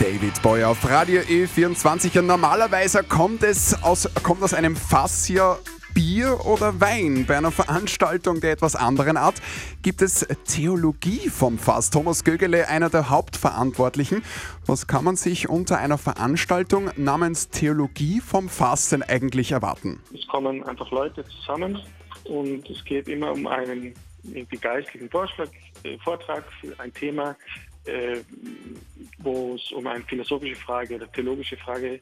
David Boy auf Radio E24. Und normalerweise kommt es aus, kommt aus einem Fass hier Bier oder Wein. Bei einer Veranstaltung der etwas anderen Art gibt es Theologie vom Fass. Thomas Gögele, einer der Hauptverantwortlichen. Was kann man sich unter einer Veranstaltung namens Theologie vom Fass denn eigentlich erwarten? Es kommen einfach Leute zusammen und es geht immer um einen irgendwie geistlichen Vorschlag, äh, Vortrag für ein Thema, äh, wo es um eine philosophische Frage oder theologische Frage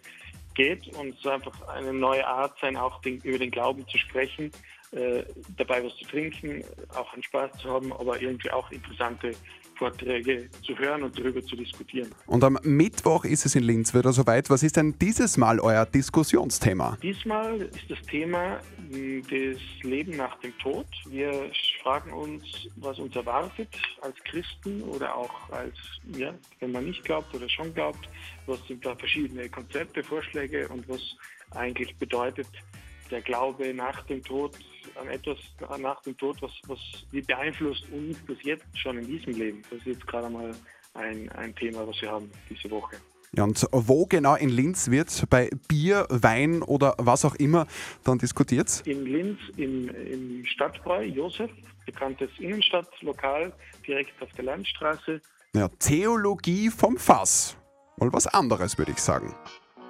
geht. Und es einfach eine neue Art sein, auch den, über den Glauben zu sprechen, äh, dabei was zu trinken, auch einen Spaß zu haben, aber irgendwie auch interessante Vorträge zu hören und darüber zu diskutieren. Und am Mittwoch ist es in Linz wieder soweit. Was ist denn dieses Mal euer Diskussionsthema? Diesmal ist das Thema hm, das Leben nach dem Tod. Wir fragen uns, was uns erwartet als Christen oder auch als, ja, wenn man nicht glaubt oder schon glaubt, was sind da verschiedene Konzepte, Vorschläge und was eigentlich bedeutet der Glaube nach dem Tod an etwas nach dem Tod, was, was wie beeinflusst uns das jetzt schon in diesem Leben? Das ist jetzt gerade mal ein, ein Thema, was wir haben diese Woche. Ja, und wo genau in Linz wird bei Bier, Wein oder was auch immer dann diskutiert? In Linz im, im Stadtbräu Josef, bekanntes Innenstadtlokal, direkt auf der Landstraße. Ja, Theologie vom Fass. Mal was anderes, würde ich sagen.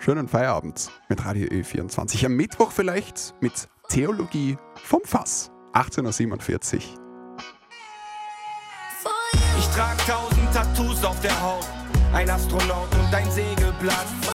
Schönen Feierabend mit Radio Ö24. Am Mittwoch vielleicht mit Theologie vom Fass. 18.47 Uhr. Ich trag tausend Tattoos auf der Haut, ein Astronaut und ein Sägeblatt.